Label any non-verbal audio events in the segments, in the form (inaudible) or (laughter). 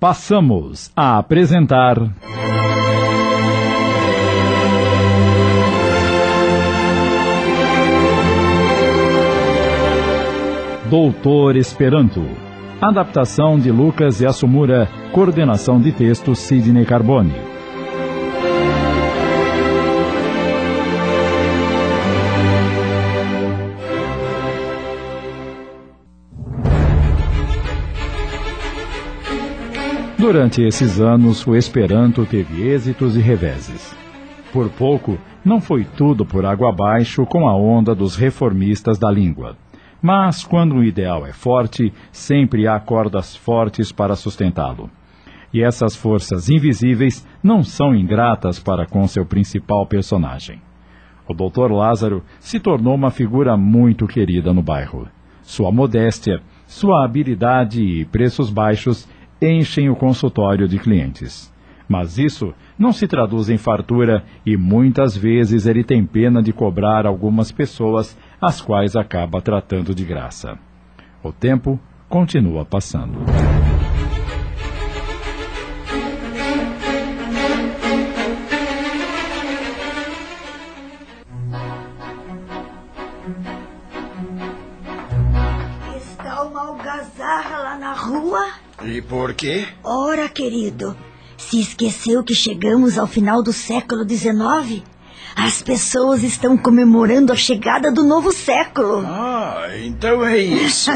Passamos a apresentar. Doutor Esperanto. Adaptação de Lucas Yasumura. Coordenação de texto Sidney Carbone. Durante esses anos, o Esperanto teve êxitos e reveses. Por pouco, não foi tudo por água abaixo com a onda dos reformistas da língua. Mas quando o ideal é forte, sempre há cordas fortes para sustentá-lo. E essas forças invisíveis não são ingratas para com seu principal personagem. O Dr. Lázaro se tornou uma figura muito querida no bairro. Sua modéstia, sua habilidade e preços baixos enchem o consultório de clientes. Mas isso não se traduz em fartura e muitas vezes ele tem pena de cobrar algumas pessoas, as quais acaba tratando de graça. O tempo continua passando. E por quê? Ora, querido, se esqueceu que chegamos ao final do século XIX? As pessoas estão comemorando a chegada do novo século. Ah, então é isso.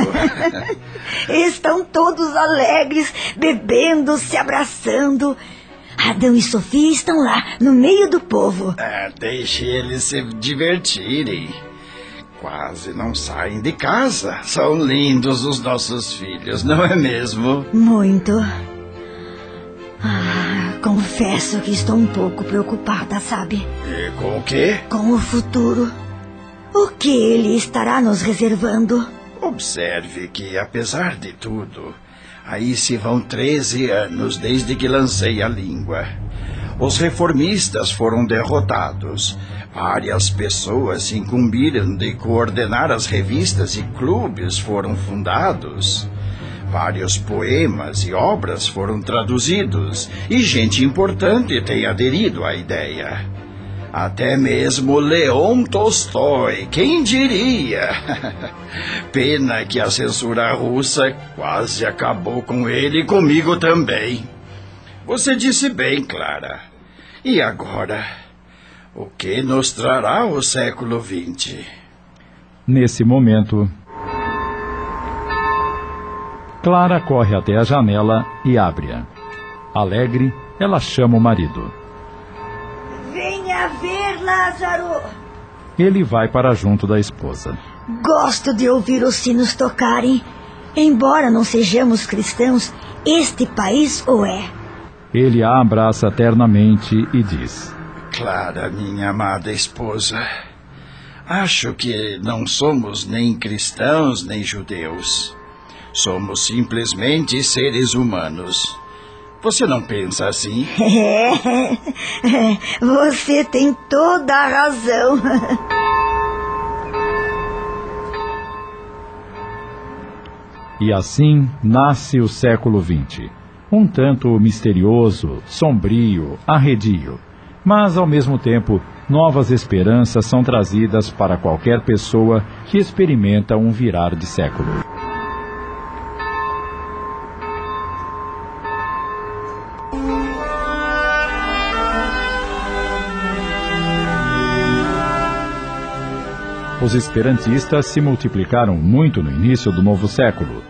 (laughs) estão todos alegres, bebendo, se abraçando. Adão e Sofia estão lá, no meio do povo. Ah, deixe eles se divertirem. Quase não saem de casa. São lindos os nossos filhos, não é mesmo? Muito. Ah, confesso que estou um pouco preocupada, sabe? E com o quê? Com o futuro. O que ele estará nos reservando? Observe que, apesar de tudo, aí se vão 13 anos desde que lancei a língua. Os reformistas foram derrotados. Várias pessoas se incumbiram de coordenar as revistas e clubes foram fundados. Vários poemas e obras foram traduzidos e gente importante tem aderido à ideia. Até mesmo Leon Tolstói, quem diria? (laughs) Pena que a censura russa quase acabou com ele e comigo também. Você disse bem, Clara. E agora? O que nos trará o século XX? Nesse momento, Clara corre até a janela e abre-a. Alegre, ela chama o marido. Venha ver, Lázaro! Ele vai para junto da esposa. Gosto de ouvir os sinos tocarem. Embora não sejamos cristãos, este país o é. Ele a abraça ternamente e diz: Clara, minha amada esposa, acho que não somos nem cristãos nem judeus. Somos simplesmente seres humanos. Você não pensa assim? É, (laughs) você tem toda a razão. E assim nasce o século XX. Um tanto misterioso, sombrio, arredio. Mas, ao mesmo tempo, novas esperanças são trazidas para qualquer pessoa que experimenta um virar de século. Os esperantistas se multiplicaram muito no início do novo século.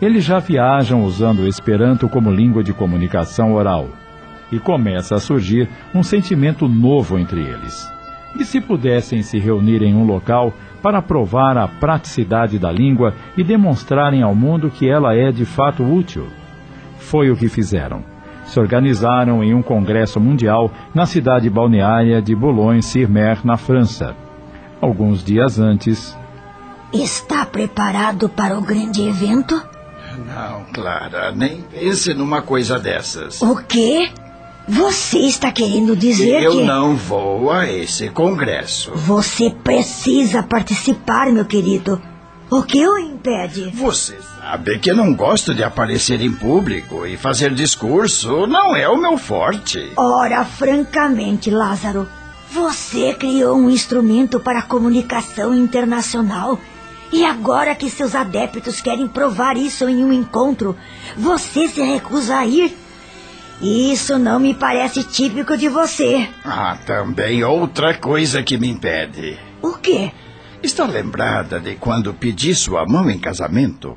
Eles já viajam usando o Esperanto como língua de comunicação oral. E começa a surgir um sentimento novo entre eles. E se pudessem se reunir em um local para provar a praticidade da língua e demonstrarem ao mundo que ela é de fato útil? Foi o que fizeram. Se organizaram em um congresso mundial na cidade balneária de Boulogne-sur-Mer, na França alguns dias antes. Está preparado para o grande evento? Não, Clara, nem pense numa coisa dessas. O quê? Você está querendo dizer Eu que. não vou a esse congresso. Você precisa participar, meu querido. O que o impede? Você sabe que não gosto de aparecer em público e fazer discurso não é o meu forte. Ora, francamente, Lázaro, você criou um instrumento para a comunicação internacional. E agora que seus adeptos querem provar isso em um encontro, você se recusa a ir? Isso não me parece típico de você. Ah, também outra coisa que me impede. O quê? Está lembrada de quando pedi sua mão em casamento?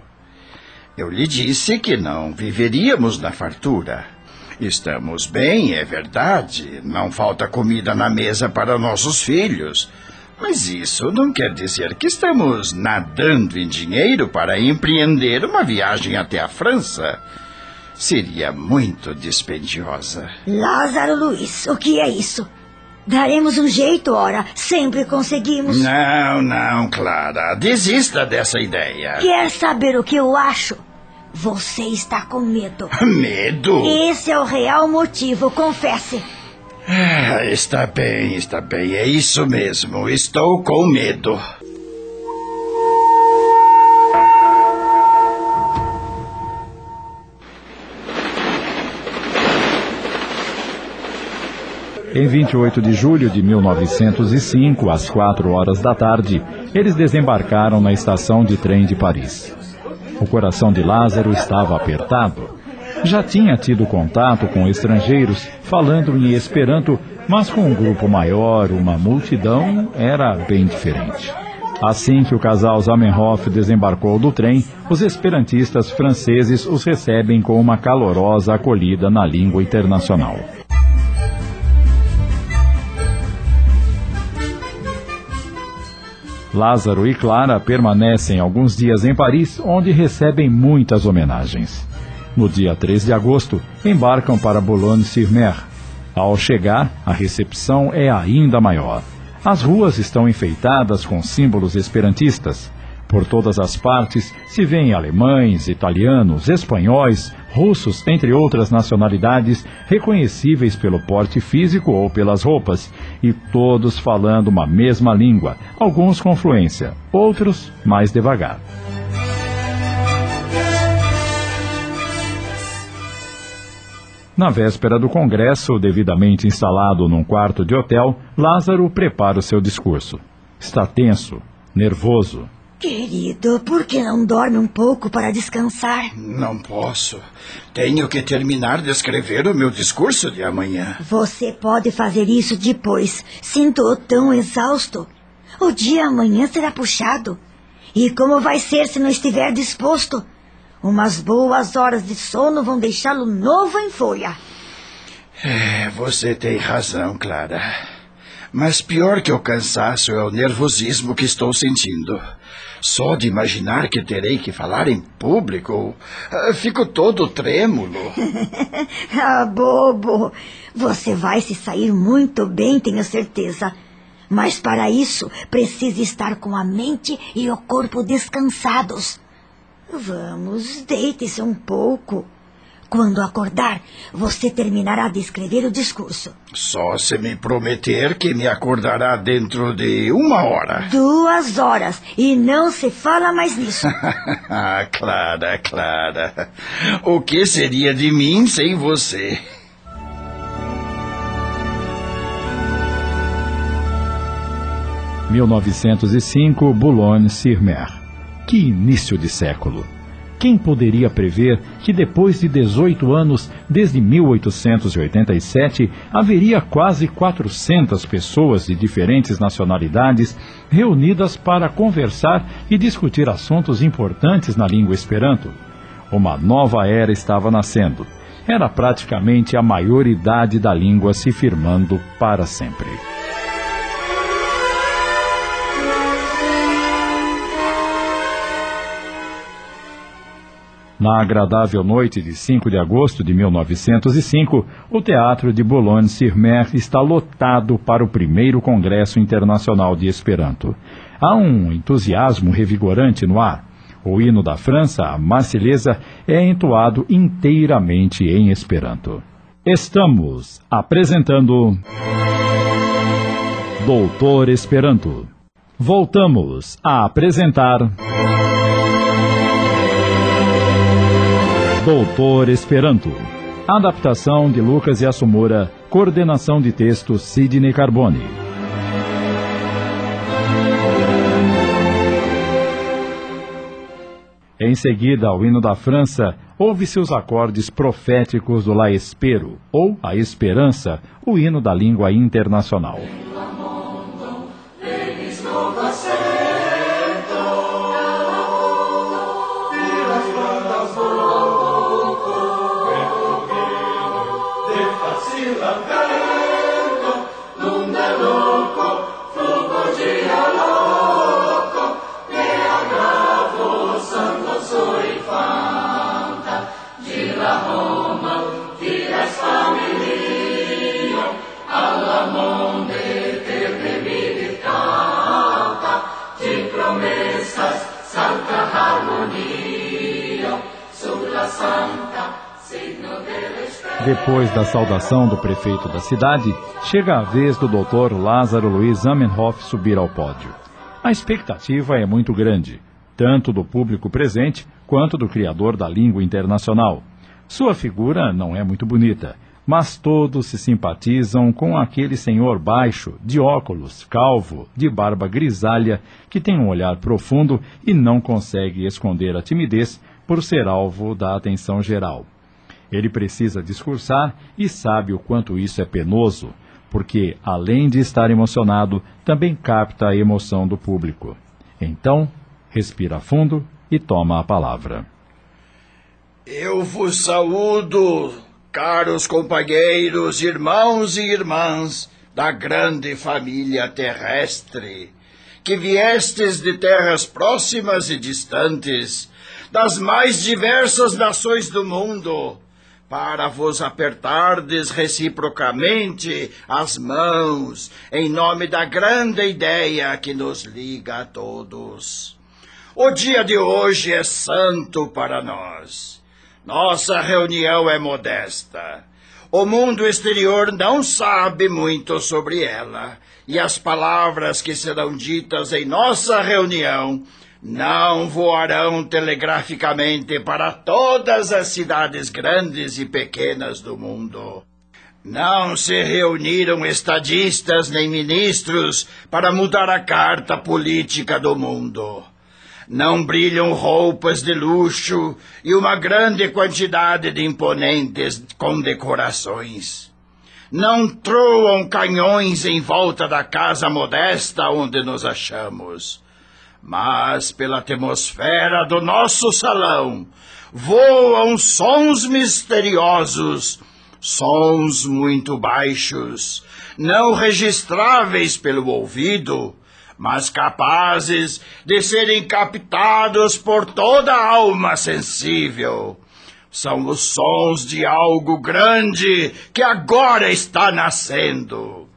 Eu lhe disse que não viveríamos na fartura. Estamos bem, é verdade. Não falta comida na mesa para nossos filhos. Mas isso não quer dizer que estamos nadando em dinheiro para empreender uma viagem até a França. Seria muito dispendiosa. Lázaro Luiz, o que é isso? Daremos um jeito, ora. Sempre conseguimos. Não, não, Clara. Desista dessa ideia. Quer saber o que eu acho? Você está com medo. (laughs) Medo? Esse é o real motivo, confesse. Ah, está bem, está bem. É isso mesmo. Estou com medo. Em 28 de julho de 1905, às quatro horas da tarde, eles desembarcaram na estação de trem de Paris. O coração de Lázaro estava apertado. Já tinha tido contato com estrangeiros falando em Esperanto, mas com um grupo maior, uma multidão, era bem diferente. Assim que o casal Zamenhof desembarcou do trem, os esperantistas franceses os recebem com uma calorosa acolhida na língua internacional. Lázaro e Clara permanecem alguns dias em Paris, onde recebem muitas homenagens. No dia 3 de agosto, embarcam para Boulogne-sur-Mer. Ao chegar, a recepção é ainda maior. As ruas estão enfeitadas com símbolos esperantistas. Por todas as partes se vêem alemães, italianos, espanhóis, russos, entre outras nacionalidades, reconhecíveis pelo porte físico ou pelas roupas, e todos falando uma mesma língua, alguns com fluência, outros mais devagar. Na véspera do congresso, devidamente instalado num quarto de hotel, Lázaro prepara o seu discurso. Está tenso, nervoso, Querido, por que não dorme um pouco para descansar? Não posso. Tenho que terminar de escrever o meu discurso de amanhã. Você pode fazer isso depois. Sinto-o tão exausto. O dia amanhã será puxado. E como vai ser se não estiver disposto? Umas boas horas de sono vão deixá-lo novo em folha. É, você tem razão, Clara. Mas pior que o cansaço é o nervosismo que estou sentindo. Só de imaginar que terei que falar em público, ah, fico todo trêmulo. (laughs) ah, bobo. Você vai se sair muito bem, tenho certeza. Mas para isso, precisa estar com a mente e o corpo descansados. Vamos, deite-se um pouco. Quando acordar, você terminará de escrever o discurso. Só se me prometer que me acordará dentro de uma hora. (laughs) Duas horas. E não se fala mais nisso. (laughs) Clara, Clara. O que seria de mim sem você? (1905) Boulogne-sur-Mer. Que início de século! Quem poderia prever que depois de 18 anos, desde 1887, haveria quase 400 pessoas de diferentes nacionalidades reunidas para conversar e discutir assuntos importantes na língua Esperanto? Uma nova era estava nascendo. Era praticamente a maioridade da língua se firmando para sempre. Na agradável noite de 5 de agosto de 1905, o Teatro de Boulogne-sur-Mer está lotado para o primeiro Congresso Internacional de Esperanto. Há um entusiasmo revigorante no ar. O hino da França, a Marselhesa, é entoado inteiramente em Esperanto. Estamos apresentando Doutor Esperanto. Voltamos a apresentar Doutor Esperanto. Adaptação de Lucas e Assumura. Coordenação de texto Sidney Carbone. Em seguida, ao hino da França, ouve-se os acordes proféticos do La Espero, ou A Esperança, o hino da língua internacional. Depois da saudação do prefeito da cidade, chega a vez do doutor Lázaro Luiz Amenhof subir ao pódio. A expectativa é muito grande, tanto do público presente quanto do criador da língua internacional. Sua figura não é muito bonita, mas todos se simpatizam com aquele senhor baixo, de óculos, calvo, de barba grisalha, que tem um olhar profundo e não consegue esconder a timidez por ser alvo da atenção geral. Ele precisa discursar e sabe o quanto isso é penoso, porque, além de estar emocionado, também capta a emoção do público. Então, respira fundo e toma a palavra. Eu vos saúdo, caros companheiros, irmãos e irmãs da grande família terrestre, que viestes de terras próximas e distantes, das mais diversas nações do mundo, para vos apertardes reciprocamente as mãos, em nome da grande ideia que nos liga a todos. O dia de hoje é santo para nós. Nossa reunião é modesta. O mundo exterior não sabe muito sobre ela, e as palavras que serão ditas em nossa reunião não voarão telegraficamente para todas as cidades grandes e pequenas do mundo. Não se reuniram estadistas nem ministros para mudar a carta política do mundo. Não brilham roupas de luxo e uma grande quantidade de imponentes condecorações. Não troam canhões em volta da casa modesta onde nos achamos mas pela atmosfera do nosso salão voam sons misteriosos, sons muito baixos, não registráveis pelo ouvido, mas capazes de serem captados por toda alma sensível. São os sons de algo grande que agora está nascendo.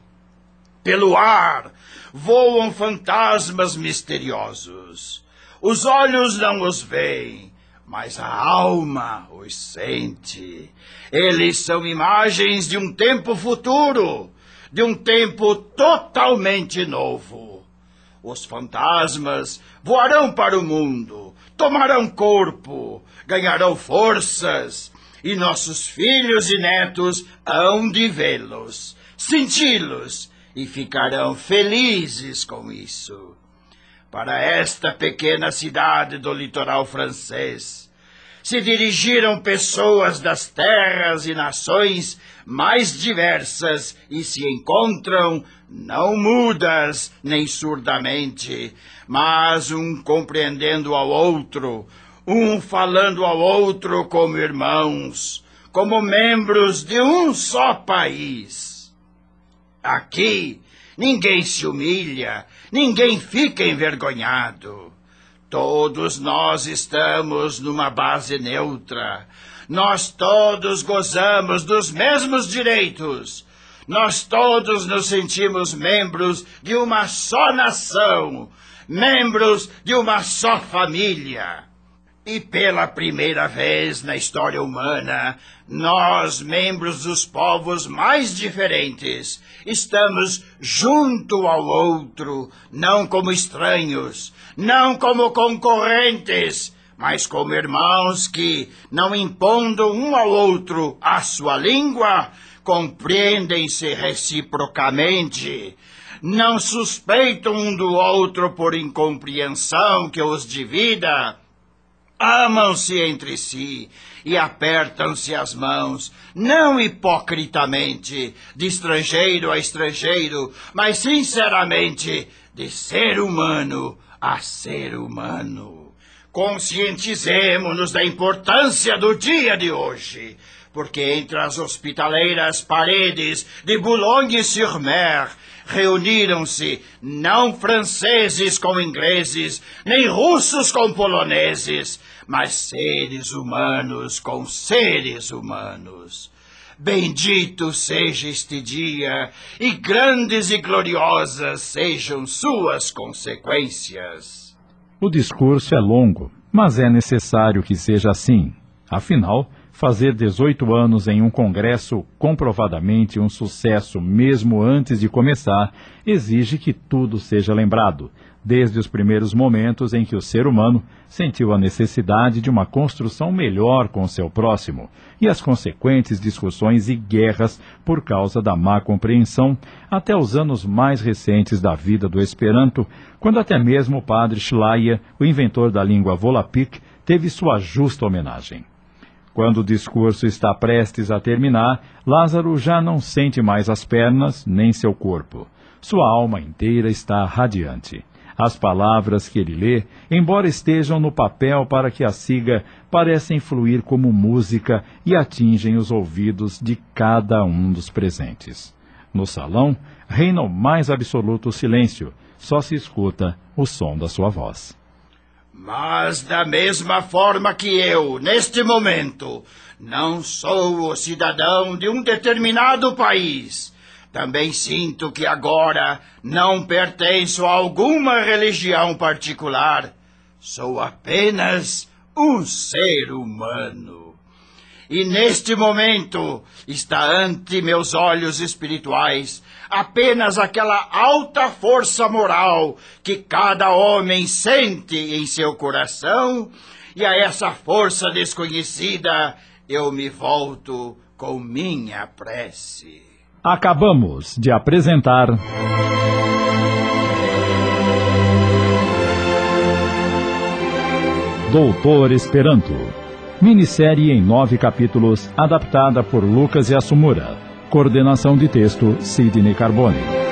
Pelo ar voam fantasmas misteriosos. Os olhos não os veem, mas a alma os sente. Eles são imagens de um tempo futuro, de um tempo totalmente novo. Os fantasmas voarão para o mundo, tomarão corpo, ganharão forças, e nossos filhos e netos hão de vê-los, senti-los e ficarão felizes com isso. Para esta pequena cidade do litoral francês se dirigiram pessoas das terras e nações mais diversas e se encontram não mudas nem surdamente, mas um compreendendo ao outro, um falando ao outro como irmãos, como membros de um só país. Aqui ninguém se humilha, ninguém fica envergonhado. Todos nós estamos numa base neutra. Nós todos gozamos dos mesmos direitos. Nós todos nos sentimos membros de uma só nação, membros de uma só família. E pela primeira vez na história humana, nós, membros dos povos mais diferentes, estamos junto ao outro, não como estranhos, não como concorrentes, mas como irmãos que, não impondo um ao outro a sua língua, compreendem-se reciprocamente, não suspeitam um do outro por incompreensão que os divida, amam-se entre si e apertam-se as mãos, não hipocritamente, de estrangeiro a estrangeiro, mas sinceramente, de ser humano a ser humano. Conscientizemo-nos da importância do dia de hoje, porque entre as hospitaleiras paredes de Boulogne-sur-Mer reuniram-se não franceses com ingleses, nem russos com poloneses, mas seres humanos com seres humanos. Bendito seja este dia, e grandes e gloriosas sejam suas consequências. O discurso é longo, mas é necessário que seja assim. Afinal, fazer 18 anos em um congresso comprovadamente um sucesso mesmo antes de começar exige que tudo seja lembrado, desde os primeiros momentos em que o ser humano sentiu a necessidade de uma construção melhor com seu próximo e as consequentes discussões e guerras por causa da má compreensão, até os anos mais recentes da vida do Esperanto, quando até mesmo o padre Schleyer, o inventor da língua Volapük, teve sua justa homenagem. Quando o discurso está prestes a terminar, Lázaro já não sente mais as pernas nem seu corpo. Sua alma inteira está radiante. As palavras que ele lê, embora estejam no papel para que a siga, parecem fluir como música e atingem os ouvidos de cada um dos presentes. No salão, reina o mais absoluto silêncio, só se escuta o som da sua voz. Mas da mesma forma que eu, neste momento, não sou o cidadão de um determinado país, também sinto que agora não pertenço a alguma religião particular. Sou apenas um ser humano. E neste momento está ante meus olhos espirituais apenas aquela alta força moral que cada homem sente em seu coração, e a essa força desconhecida eu me volto com minha prece. Acabamos de apresentar. Doutor Esperanto Minissérie em nove capítulos, adaptada por Lucas e Assumura. Coordenação de texto, Sidney Carbone.